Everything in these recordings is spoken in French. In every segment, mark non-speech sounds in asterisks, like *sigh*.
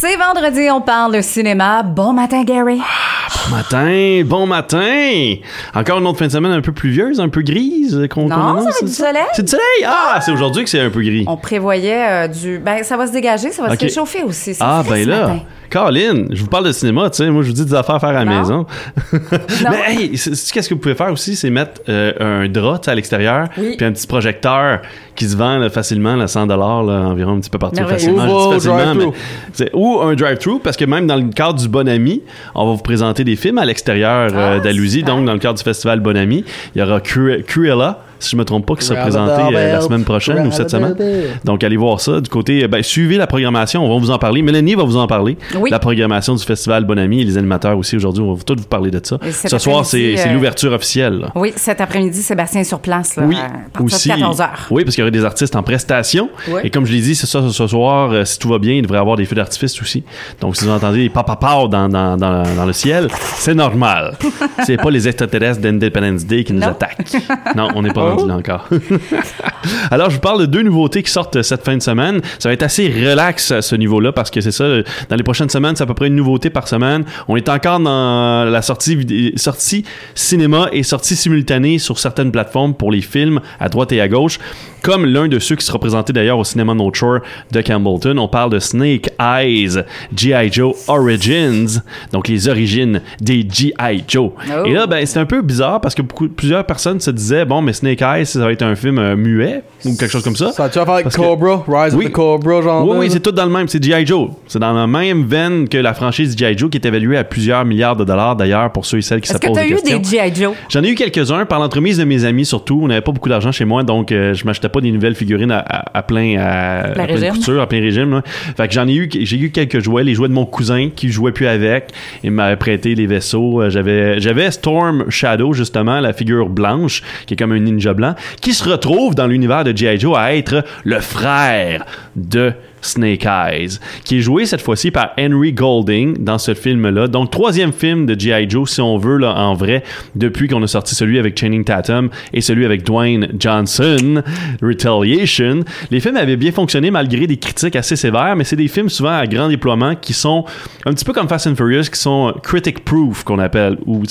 C'est vendredi, on parle de cinéma. Bon matin, Gary. Bon matin, bon matin! Encore une autre fin de semaine un peu pluvieuse, un peu grise qu'on Non, qu'on annonce, ça va être c'est du soleil. C'est du soleil! Ah, c'est aujourd'hui que c'est un peu gris. On prévoyait euh, du. Ben, ça va se dégager, ça va se réchauffer aussi. C'est Ah, ben ce là, matin. Caroline, je vous parle de cinéma, tu sais, moi je vous dis des affaires à faire à la Non. maison. *laughs* Mais hey, qu'est-ce que vous pouvez faire aussi, c'est mettre euh, un drap à l'extérieur, Oui. puis un petit projecteur qui se vend là, facilement, là, 100 là, environ un petit peu partout facilement. Ou je dis facilement, mais ou un drive-thru, parce que même dans le cadre du Bon Ami, on va vous présenter des films à l'extérieur euh, Ah, d'Alousie, super. donc dans le cadre du festival Bon Ami, il y aura Cru- Cruella, si je me trompe pas, qui sera présenté euh, la semaine prochaine ou cette semaine. Donc, allez voir ça. Du côté, ben, suivez la programmation. On va vous en parler. Mélanie va vous en parler. Oui. La programmation du Festival Bonami et les animateurs aussi aujourd'hui. On va tous vous parler de ça. Ce soir, c'est euh, l'ouverture officielle. là. Oui, cet après-midi, Sébastien est sur place. Là, Oui, à aussi. de 14 h Oui, parce qu'il y aurait des artistes en prestation. Oui. Et comme je l'ai dit, c'est ça ce soir. euh, si tout va bien, il devrait y avoir des feux d'artifice aussi. Donc, si vous entendez des papapas dans, dans, dans, dans le ciel, c'est normal. *laughs* c'est pas les extraterrestres d'Independence Day qui nous Non. attaquent. Non, on n'est pas rendu là encore. Alors, je vous parle de deux nouveautés qui sortent cette fin de semaine. Ça va être assez relax à ce niveau-là parce que c'est ça. Dans les prochaines semaines, c'est à peu près une nouveauté par semaine. On est encore dans la sortie, sortie cinéma et sortie simultanée sur certaines plateformes pour les films à droite et à gauche. Comme l'un de ceux qui sera présenté d'ailleurs au cinéma North Shore de Campbellton. On parle de Snake Eyes, G.I. Joe Origins. Donc, les origines des G.I. Joe. Oh. Et là, ben, c'est un peu bizarre parce que beaucoup, plusieurs personnes se disaient, bon, mais Snake Eyes, ça va être un film euh, muet ou quelque chose comme ça. Ça tu vas faire avec Parce que- Cobra, Rise Oui. of the Cobra, genre. Oui, oui, c'est tout dans le même. C'est G.I. Joe. C'est dans la même veine que la franchise G.I. Joe qui est évaluée à plusieurs milliards de dollars d'ailleurs pour ceux et celles qui se Est-ce que posent tu as des eu questions. des G.I. Joe? J'en ai eu quelques-uns par l'entremise de mes amis surtout. On n'avait pas beaucoup d'argent chez moi, donc euh, je m'achetais pas des nouvelles figurines à, à- à plein à, Plein à pleine régime. couture, à plein régime. là. Fait que j'en ai eu, j'ai eu quelques jouets, les jouets de mon cousin qui jouait plus avec. Il m'avait prêté les vaisseaux. Euh, J'avais, j'avais Storm Shadow justement, la figure blanche qui est comme un ninja blanc, qui se retrouve dans l'univers de G.I. Joe à être le frère de Snake Eyes, qui est joué cette fois-ci par Henry Golding dans ce film-là. Donc, troisième film de G.I. Joe, si on veut, là, en vrai, depuis qu'on a sorti celui avec Channing Tatum et celui avec Dwayne Johnson, Retaliation. Les films avaient bien fonctionné malgré des critiques assez sévères, mais c'est des films souvent à grand déploiement qui sont un petit peu comme Fast and Furious, qui sont critic-proof, qu'on appelle, ou.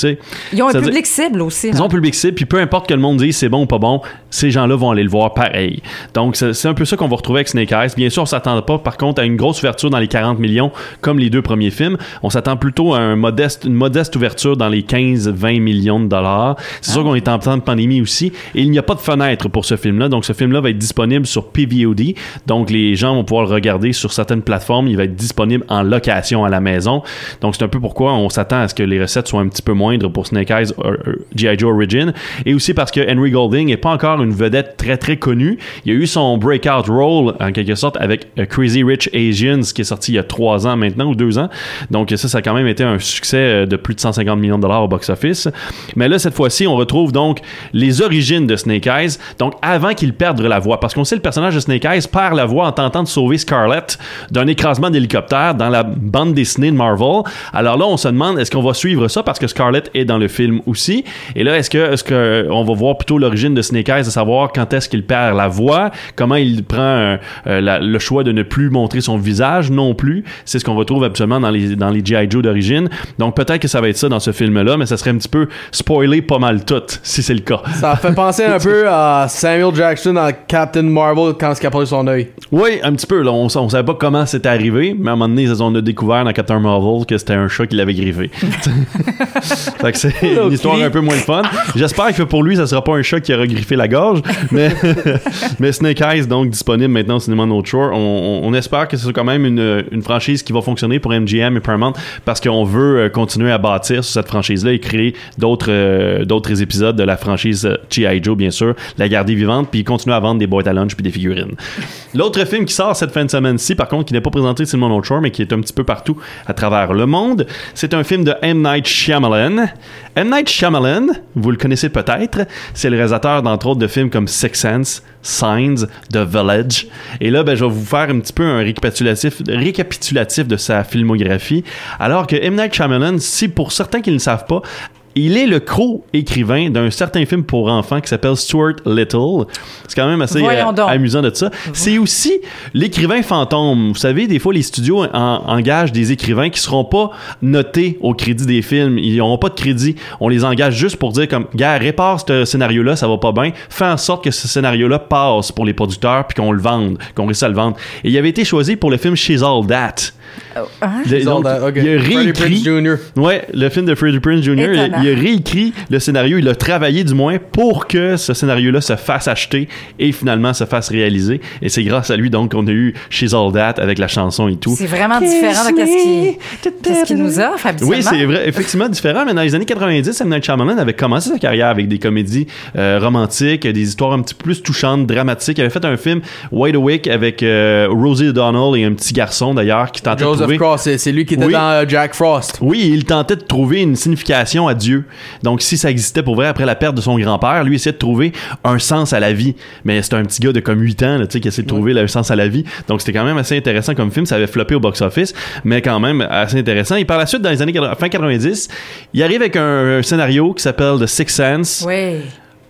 Ils ont un public cible aussi. ils ont un public cible, puis peu importe que le monde dise c'est bon ou pas bon, ces gens-là vont aller le voir pareil. Donc, c'est c'est un peu ça qu'on va retrouver avec Snake Eyes. Bien sûr, on s'attend pas, par contre, à une grosse ouverture dans les 40 millions, comme les deux premiers films. On s'attend plutôt à un modeste, une modeste ouverture dans les 15-20 millions de dollars. C'est sûr qu'on est en temps de pandémie aussi, et il n'y a pas de fenêtre pour ce film-là. Donc, ce film-là va être disponible sur PVOD. Donc, les gens vont pouvoir le regarder sur certaines plateformes. Il va être disponible en location à la maison. Donc, c'est un peu pourquoi on s'attend à ce que les recettes soient un petit peu moindres pour Snake Eyes G.I. Joe Origin. Et aussi parce que Henry Golding n'est pas encore une vedette très très connue. Il a eu son breakout role en quelque sorte avec Crazy Rich Asians qui est sorti il y a trois ans maintenant ou deux ans. Donc ça, ça a quand même été un succès euh, de plus de 150 millions de dollars au box-office. Mais là, cette fois-ci, on retrouve donc les origines de Snake Eyes. Donc avant qu'il perde la voix. Parce qu'on sait le personnage de Snake Eyes perd la voix en tentant de sauver Scarlett d'un écrasement d'hélicoptère dans la bande dessinée de Marvel. Alors là, on se demande est-ce qu'on va suivre ça parce que Scarlett est dans le film aussi? Et là, est-ce que est-ce que euh, on va voir plutôt l'origine de Snake Eyes, de savoir quand est-ce qu'il perd la voix, comment il prend euh, le choix de ne plus montrer son visage non plus. C'est ce qu'on retrouve absolument dans les dans les GI Joe d'origine. Donc peut-être que ça va être ça dans ce film-là, mais ça serait un petit peu spoiler pas mal tout *laughs* si c'est le cas. Ça fait penser un peu à Samuel Jackson dans Captain Marvel quand il a son œil. Oui, un petit peu. Là, on, on savait pas comment c'était arrivé, mais à un moment donné, on a découvert dans Captain Marvel que c'était un chat qui l'avait griffé. *laughs* *laughs* fait que c'est une histoire un peu moins fun. J'espère que pour lui, ça sera pas un chat qui aura griffé la gorge, mais, mais Snake Eyes, donc disponible maintenant au cinéma No Shore. On, on- espère que ce sera quand même une, franchise qui va fonctionner pour MGM et Paramount parce qu'on veut euh, continuer à bâtir sur cette franchise-là et créer d'autres euh, épisodes de la franchise euh, G.I. Joe, bien sûr, la garder vivante, puis continuer à vendre des boîtes à lunch puis des figurines. L'autre film qui sort cette fin de semaine-ci, par contre, qui n'est pas présenté sur le North Shore, mais qui est un petit peu partout à travers le monde, c'est un film de M. Night Shyamalan. M. Night Shyamalan, vous le connaissez peut-être, c'est le réalisateur d'entre autres de films comme Six Sense, Signs, The Village. Et là, ben, je vais vous faire un petit peu un récapitulatif, récapitulatif de sa filmographie. Alors que M. Night Shyamalan, si pour certains qui ne savent pas, Il est le co-écrivain d'un certain film pour enfants qui s'appelle Stuart Little. C'est quand même assez euh, amusant de ça. C'est aussi l'écrivain fantôme. Vous savez, des fois, les studios en- engagent des écrivains qui seront pas notés au crédit des films. Ils n'auront pas de crédit. On les engage juste pour dire comme, gars, répare ce scénario-là, ça va pas bien. Fais en sorte que ce scénario-là passe pour les producteurs puis qu'on le vende, qu'on réussisse à le vendre. Et il avait été choisi pour le film She's All That. Hein? Le- donc, Ok. Il a réécrit. Ouais, le film de Freddie Prinze Jr. Il, a réécrit le scénario, il a travaillé du moins pour que ce scénario-là se fasse acheter et finalement se fasse réaliser. Et c'est grâce à lui donc qu'on a eu She's All That avec la chanson et tout. C'est vraiment différent de qu'est-ce qu'il nous offre. Oui, c'est vrai, effectivement différent, mais dans les années 90, M. Night Shyamalan avait commencé sa carrière avec des comédies euh, romantiques, des histoires un petit peu plus touchantes, dramatiques. Il avait fait un film Wide Awake avec euh, Rosie O'Donnell et un petit garçon d'ailleurs qui tentait de Joseph trouver... Cross, c'est c'est lui qui était Oui. dans euh, Jack Frost. Oui, il tentait de trouver une signification à Dieu. Donc, si ça existait pour vrai après la perte de son grand-père, lui essayait de trouver un sens à la vie. Mais c'était un petit gars de comme 8 ans, tu sais, qui essayait de trouver le sens à la vie. Donc, c'était quand même assez intéressant comme film. Ça avait floppé au box-office, mais quand même assez intéressant. Et par la suite, dans les années 80 fin 90, il arrive avec un, un scénario qui s'appelle The Sixth Sense Oui.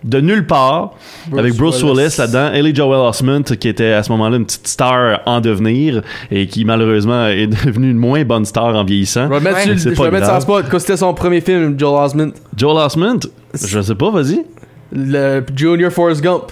De nulle part, Bruce avec Bruce Willis. Willis, là-dedans, Ellie Joel Osment, qui était à ce moment-là une petite star en devenir et qui malheureusement est *laughs* devenue une moins bonne star en vieillissant. Ouais. C'est je vais mettre le spot. C'était son premier film, Joel Osment. Joel Osment, je sais pas, vas-y. Le Junior Forrest Gump.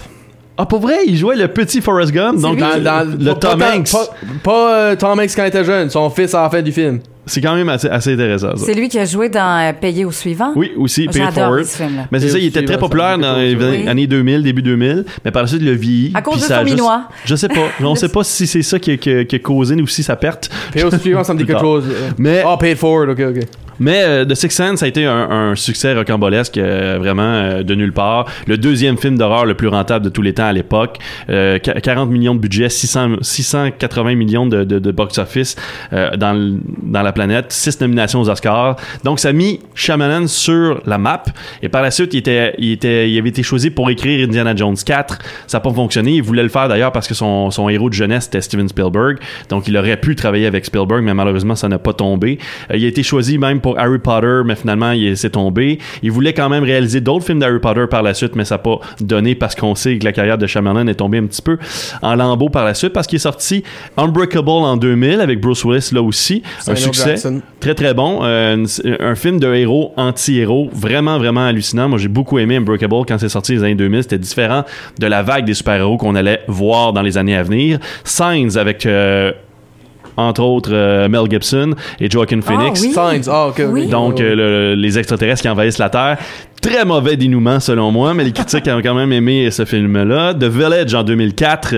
Ah, pour vrai, il jouait le petit Forrest Gump, donc. Dans, dans- le pas- Tom pas, Hanks. Pas, pas, euh, Tom Hanks quand il était jeune, son fils à la fin du film. C'est quand même assez, assez intéressant. C'est lui qui a joué dans euh, Payer au suivant? Oui, aussi, Pay It Forward. ce film-là. Mais c'est ça, il était très populaire dans les oui. années 2000, début 2000, mais par la suite, il a vieilli. À cause de son juste-. Je sais pas. On sait pas si c'est ça qui a, qui a- qui a causé ou si ça perte. Puis au suivant, ça me dit quelque chose. euh. Mais- Ah, Pay It Forward, ok, ok. Mais euh, The Sixth Sense a été un, succès rocambolesque, euh, vraiment euh, de nulle part. Le deuxième film d'horreur le plus rentable de tous les temps à l'époque. Euh, qu- 40 millions de budget, 600, 680 millions de, box-office euh, dans, dans la planète, 6 nominations aux Oscars. Donc ça a mis Shyamalan sur la map. Et par la suite, il, était, il, était, il avait été choisi pour écrire Indiana Jones 4. Ça n'a pas fonctionné. Il voulait le faire d'ailleurs parce que son, son héros de jeunesse était Steven Spielberg. Donc il aurait pu travailler avec Spielberg, mais malheureusement, ça n'a pas tombé. Euh, il a été choisi même pour Harry Potter, mais finalement, il s'est tombé. Il voulait quand même réaliser d'autres films d'Harry Potter par la suite, mais ça n'a pas donné parce qu'on sait que la carrière de Shyamalan est tombée un petit peu en lambeaux par la suite parce qu'il est sorti Unbreakable en 2000 avec Bruce Willis là aussi. Un succès. Jackson. Très très bon. Euh, un film de héros anti-héros. Vraiment vraiment hallucinant. Moi j'ai beaucoup aimé Unbreakable quand c'est sorti les années 2000. C'était différent de la vague des super-héros qu'on allait voir dans les années à venir. Signs avec... euh, entre autres euh, Mel Gibson et Joaquin Phoenix. oui. Signs, ah, ok, ok. Oui. Donc, euh, le- les extraterrestres qui envahissent la Terre. Très mauvais dénouement, selon moi, mais les critiques ont quand même aimé ce film-là. The Village en 2004,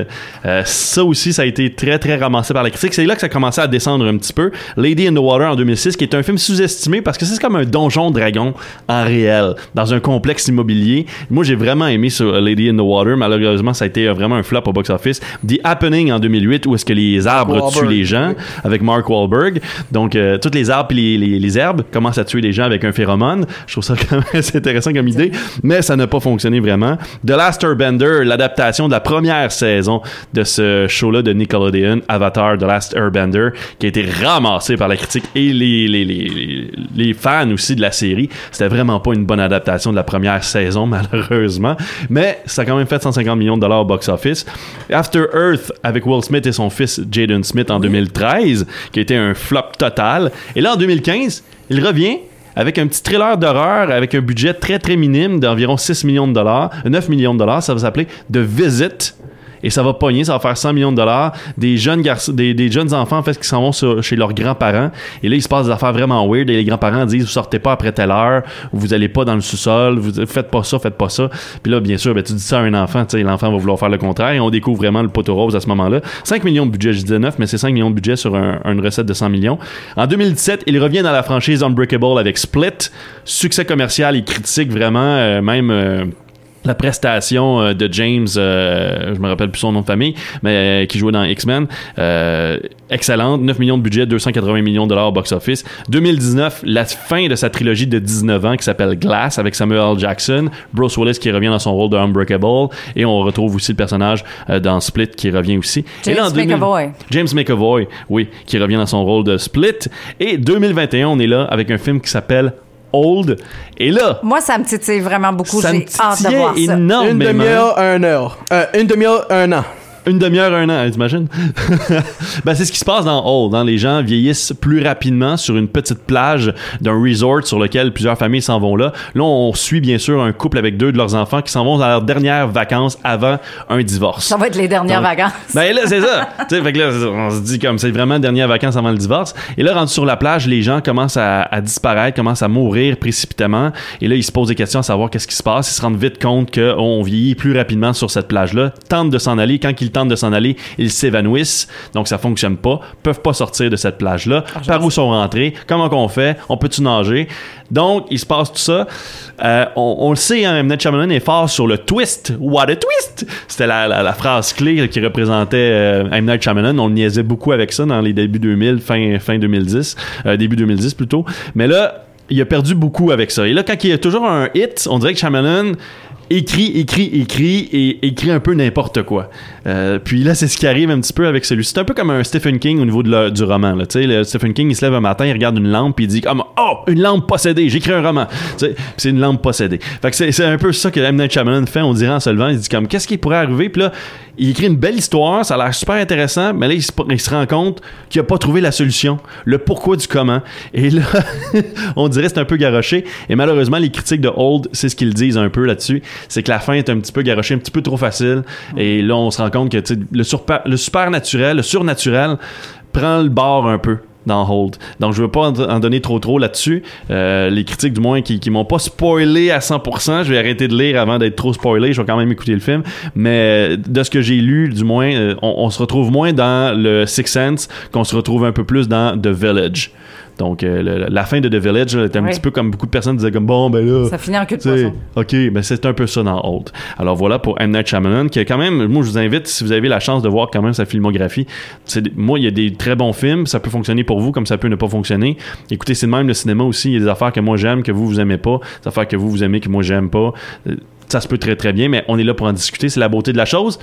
euh, ça aussi, ça a été très, très ramassé par la critique. C'est là que ça a commencé à descendre un petit peu. Lady in the Water en 2006, qui est un film sous-estimé parce que c'est comme un donjon dragon en réel, dans un complexe immobilier. Moi, j'ai vraiment aimé ce Lady in the Water. Malheureusement, ça a été euh, vraiment un flop au box-office. The Happening en 2008, où est-ce que les arbres tuent les gens avec Mark Wahlberg. Donc, euh, toutes les arbres et les, les, les herbes commencent à tuer les gens avec un phéromone. Je trouve ça *laughs* quand même assez intéressant comme idée, mais ça n'a pas fonctionné vraiment. The Last Airbender, l'adaptation de la première saison de ce show-là de Nickelodeon, Avatar, The Last Airbender, qui a été ramassé par la critique et les, les, les, les fans aussi de la série. C'était vraiment pas une bonne adaptation de la première saison, *laughs* malheureusement, mais ça a quand même fait 150 millions de dollars au box-office. After Earth, avec Will Smith et son fils Jaden Smith en 2013, qui a été un flop total. Et là, en 2015, il revient avec un petit thriller d'horreur avec un budget très très minime d'environ 6 millions de dollars, 9 millions de dollars, ça va s'appeler The Visit. Et ça va pogner, ça va faire 100 millions de dollars. Des jeunes garçons, des, jeunes enfants, en fait, qui s'en vont chez leurs grands-parents. Et là, il se passe des affaires vraiment weird. Et les grands-parents disent, vous sortez pas après telle heure, vous allez pas dans le sous-sol, vous faites pas ça, faites pas ça. Puis là, bien sûr, ben, tu dis ça à un enfant, tu sais, l'enfant va vouloir faire le contraire. Et on découvre vraiment le poteau rose à ce moment-là. 5 millions de budget, je disais 9, mais c'est 5 millions de budget sur un- une recette de 100 millions. En 2017, il revient dans la franchise Unbreakable avec Split. Succès commercial et critique, vraiment, euh, même... euh, la prestation euh, de James, euh, je me rappelle plus son nom de famille, mais euh, qui jouait dans X-Men, euh, excellente, 9 millions de budget, 280 millions de dollars au box-office. 2019, la fin de sa trilogie de 19 ans qui s'appelle Glass avec Samuel L. Jackson, Bruce Willis qui revient dans son rôle de Unbreakable, et on retrouve aussi le personnage dans Split qui revient aussi. et là, en James 2000 McAvoy. James McAvoy, oui, qui revient dans son rôle de Split. Et 2021, on est là avec un film qui s'appelle Old. Et là, Moi, ça me titille vraiment beaucoup. ça me J'ai hâte de titillait voir ça. énormément. Une demi-heure, un heure. Euh, une demi-heure, un an. Une demi-heure, un an, hein, t'imagines? *laughs* ben, c'est ce qui se passe dans Old. Hein? Les gens vieillissent plus rapidement sur une petite plage d'un resort sur lequel plusieurs familles s'en vont là. Là, on suit bien sûr un couple avec deux de leurs enfants qui s'en vont dans leurs dernières vacances avant un divorce. Ça va être les dernières Donc, vacances. Ben là, c'est ça. *laughs* fait que là, on se dit comme c'est vraiment dernière vacances avant le divorce. Et là, rendu sur la plage, les gens commencent à, à disparaître, commencent à mourir précipitamment. Et là, ils se posent des questions à savoir qu'est-ce qui se passe. Ils se rendent vite compte qu'on vieillit plus rapidement sur cette plage-là. Tentent de s'en aller. Quand ils tentent de s'en aller, ils s'évanouissent. Donc, ça fonctionne pas. Peuvent pas sortir de cette plage-là. Par où sont rentrés? Comment qu'on fait? On peut-tu nager? Donc, il se passe tout ça. Euh, on, on le sait, hein, M. Night Shyamalan est fort sur le twist. What a twist! C'était la, la- la phrase clé qui représentait euh, M. Night Shyamalan. On le niaisait beaucoup avec ça dans les débuts 2000, fin, fin 2010, euh, début 2010 plutôt. Mais là, il a perdu beaucoup avec ça. Et là, quand il y a toujours un hit, on dirait que Shyamalan écrit, écrit, écrit et écrit un peu n'importe quoi. Euh, puis là, c'est ce qui arrive un petit peu avec celui-ci. C'est un peu comme un Stephen King au niveau de la- du roman. Là. Le Stephen King, il se lève un matin, il regarde une lampe, il dit Oh, une lampe possédée, j'écris un roman. C'est une lampe possédée. Fait que c'est, un peu ça que M. Night Shyamalan fait, on dirait en se levant. Il dit comme Qu'est-ce qui pourrait arriver? Puis là, il écrit une belle histoire, ça a l'air super intéressant, mais là, il se, il se rend compte qu'il a pas trouvé la solution, le pourquoi du comment. Et là, *laughs* on dirait c'est un peu garoché. Et malheureusement, les critiques de Old, c'est ce qu'ils disent un peu là-dessus. C'est que la fin est un petit peu garochée, un petit peu trop facile. Et là, on se rend compte que le, le super naturel, le surnaturel prend le bord un peu dans Hold. Donc je veux pas en, donner trop trop là-dessus. Euh, les critiques du moins qui, qui m'ont pas spoilé à 100%, je vais arrêter de lire avant d'être trop spoilé, je vais quand même écouter le film, mais de ce que j'ai lu du moins, euh, on, on se retrouve moins dans le Six Sense qu'on se retrouve un peu plus dans The Village. Donc euh, le- la fin de The Village là, était un Oui. petit peu comme beaucoup de personnes disaient comme bon ben là Ça finit en queue de poisson. OK, ben c'est un peu ça dans Old. Alors voilà pour M. Night Shyamalan, qui est quand même, moi je vous invite, si vous avez la chance de voir quand même sa filmographie, moi il y a des très bons films, ça peut fonctionner pour vous comme ça peut ne pas fonctionner. Écoutez, c'est même le cinéma aussi, il y a des affaires que moi j'aime, que vous vous aimez pas, des affaires que vous vous aimez, que moi j'aime pas. Euh, Ça se peut très très bien, mais on est là pour en discuter, c'est la beauté de la chose.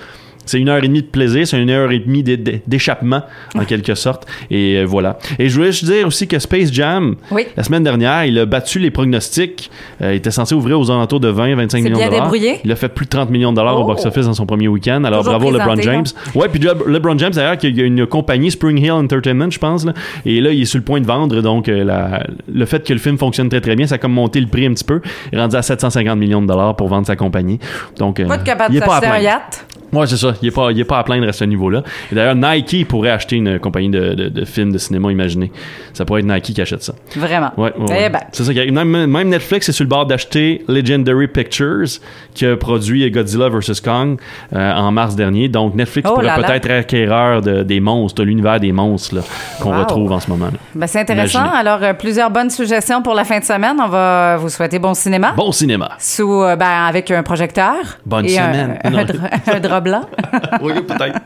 C'est une heure et demie de plaisir, c'est une heure et demie d'é- d'é- d'échappement, en *laughs* quelque sorte. Et euh, voilà. Et je voulais juste dire aussi que Space Jam, Oui. la semaine dernière, il a battu les pronostics. Euh, il était censé ouvrir aux alentours de 20-25 C'est millions bien de dollars. débrouillé. Il a fait plus de 30 millions de dollars au Oh. box-office dans son premier week-end. Alors Toujours bravo LeBron James. Ouais, puis Le- LeBron James d'ailleurs, qui a une compagnie Spring Hill Entertainment, je pense. là. Et là, il est sur le point de vendre. Donc euh, la- le fait que le film fonctionne très très bien, ça a comme monté le prix un petit peu. Il est rendu à 750 millions de dollars pour vendre sa compagnie. Donc euh, de il est pas à un. Ouais, c'est ça. Il est pas, il est pas à plaindre à ce niveau-là. Et d'ailleurs, Nike pourrait acheter une compagnie de, de, de films de cinéma, imaginez. Ça pourrait être Nike qui achète ça. Vraiment. Ouais, ouais, Eh ben. C'est ça. Même, même Netflix est sur le bord d'acheter Legendary Pictures, qui a produit Godzilla vs. Kong euh, en mars dernier. Donc, Netflix Oh pourrait peut-être être acquéreur de, des monstres, de l'univers des monstres qu'on Wow. retrouve en ce moment. Ben, c'est intéressant. Imaginez. Alors, euh, plusieurs bonnes suggestions pour la fin de semaine. On va vous souhaiter bon cinéma. Bon cinéma. Sous, euh, ben, avec un projecteur. Bonne et un- semaine. *laughs* Un, dra- un drap blanc. oui, peut-être.